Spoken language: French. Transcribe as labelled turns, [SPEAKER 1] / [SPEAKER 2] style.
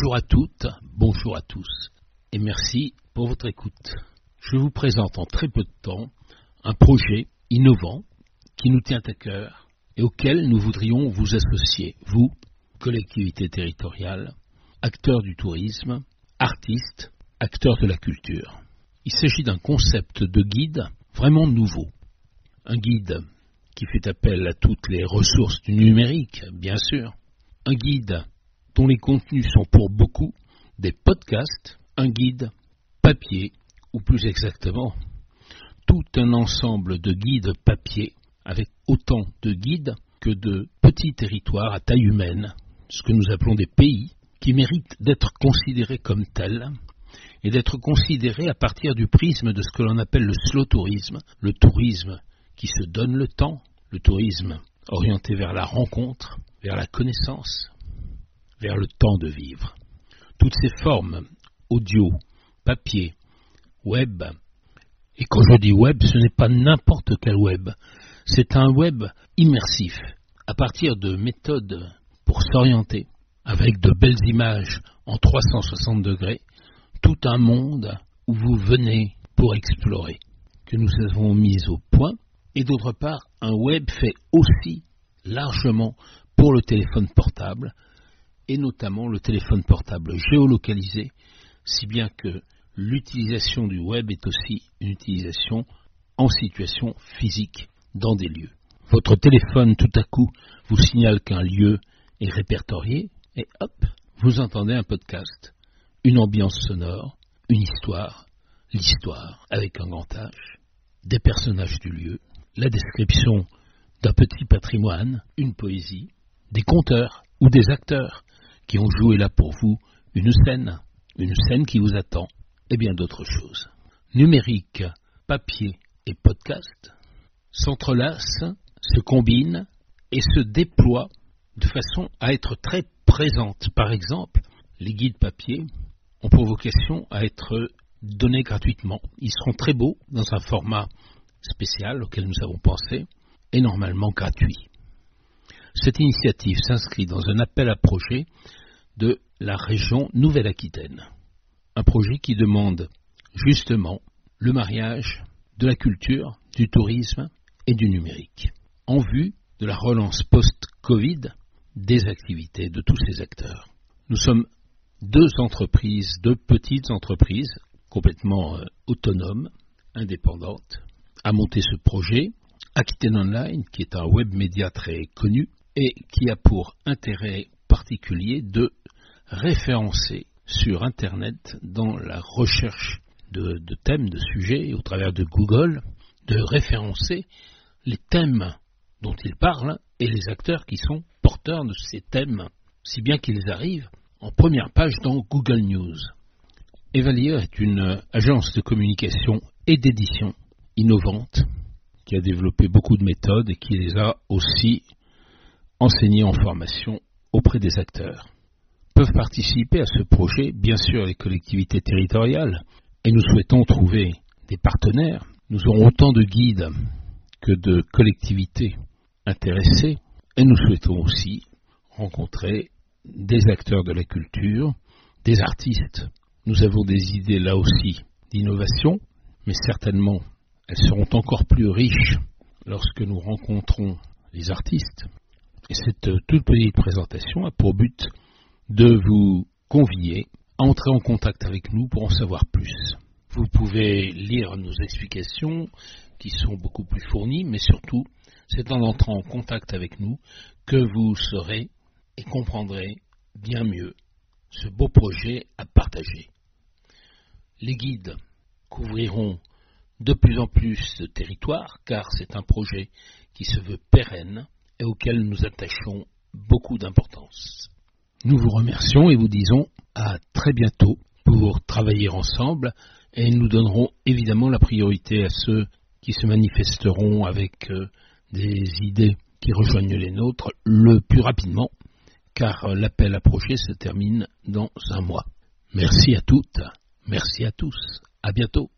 [SPEAKER 1] Bonjour à toutes, bonjour à tous, et merci pour votre écoute. Je vous présente en très peu de temps un projet innovant qui nous tient à cœur et auquel nous voudrions vous associer, vous, collectivités territoriales, acteurs du tourisme, artistes, acteurs de la culture. Il s'agit d'un concept de guide vraiment nouveau. Un guide qui fait appel à toutes les ressources du numérique, bien sûr. Un guide dont les contenus sont pour beaucoup des podcasts, un guide papier, ou plus exactement, tout un ensemble de guides papier, avec autant de guides que de petits territoires à taille humaine, ce que nous appelons des pays, qui méritent d'être considérés comme tels et d'être considérés à partir du prisme de ce que l'on appelle le slow tourisme, le tourisme qui se donne le temps, le tourisme orienté vers la rencontre, vers la connaissance, vers le temps de vivre. Toutes ces formes, audio, papier, web, et quand je dis web, ce n'est pas n'importe quel web, c'est un web immersif, à partir de méthodes pour s'orienter, avec de belles images en 360 degrés, tout un monde où vous venez pour explorer, que nous avons mis au point, et d'autre part un web fait aussi largement pour le téléphone portable, et notamment le téléphone portable géolocalisé, si bien que l'utilisation du web est aussi une utilisation en situation physique dans des lieux. Votre téléphone tout à coup vous signale qu'un lieu est répertorié, et hop, vous entendez un podcast, une ambiance sonore, une histoire, l'histoire avec un grand H, des personnages du lieu, la description d'un petit patrimoine, une poésie, des conteurs ou des acteurs qui ont joué là pour vous une scène, une scène qui vous attend, et bien d'autres choses. Numérique, papier et podcast s'entrelacent, se combinent et se déploient de façon à être très présentes. Par exemple, les guides papier ont pour vocation à être donnés gratuitement. Ils seront très beaux dans un format spécial auquel nous avons pensé et normalement gratuit. Cette initiative s'inscrit dans un appel à projet de la région Nouvelle-Aquitaine. Un projet qui demande justement le mariage de la culture, du tourisme et du numérique en vue de la relance post-Covid des activités de tous ces acteurs. Nous sommes deux entreprises, deux petites entreprises complètement euh, autonomes, indépendantes, à monter ce projet. Aquitaine Online, qui est un web média très connu et qui a pour intérêt particulier de référencer sur Internet dans la recherche de, thèmes, de sujets, au travers de Google, de référencer les thèmes dont il parle et les acteurs qui sont porteurs de ces thèmes, si bien qu'ils arrivent en première page dans Google News. Evalier est une agence de communication et d'édition innovante qui a développé beaucoup de méthodes et qui les a aussi enseignées en formation auprès des acteurs. Peuvent participer à ce projet, bien sûr, les collectivités territoriales, et nous souhaitons trouver des partenaires. Nous aurons autant de guides que de collectivités intéressées, et nous souhaitons aussi rencontrer des acteurs de la culture, des artistes. Nous avons des idées là aussi d'innovation, mais certainement elles seront encore plus riches lorsque nous rencontrons les artistes. Et cette toute petite présentation a pour but de vous convier à entrer en contact avec nous pour en savoir plus. Vous pouvez lire nos explications qui sont beaucoup plus fournies, mais surtout, c'est en entrant en contact avec nous que vous saurez et comprendrez bien mieux ce beau projet à partager. Les guides couvriront de plus en plus de territoires car c'est un projet qui se veut pérenne et auquel nous attachons beaucoup d'importance. Nous vous remercions et vous disons à très bientôt pour travailler ensemble et nous donnerons évidemment la priorité à ceux qui se manifesteront avec euh, des idées qui rejoignent les nôtres le plus rapidement car l'appel à projet se termine dans un mois. Merci à toutes, merci à tous, à bientôt.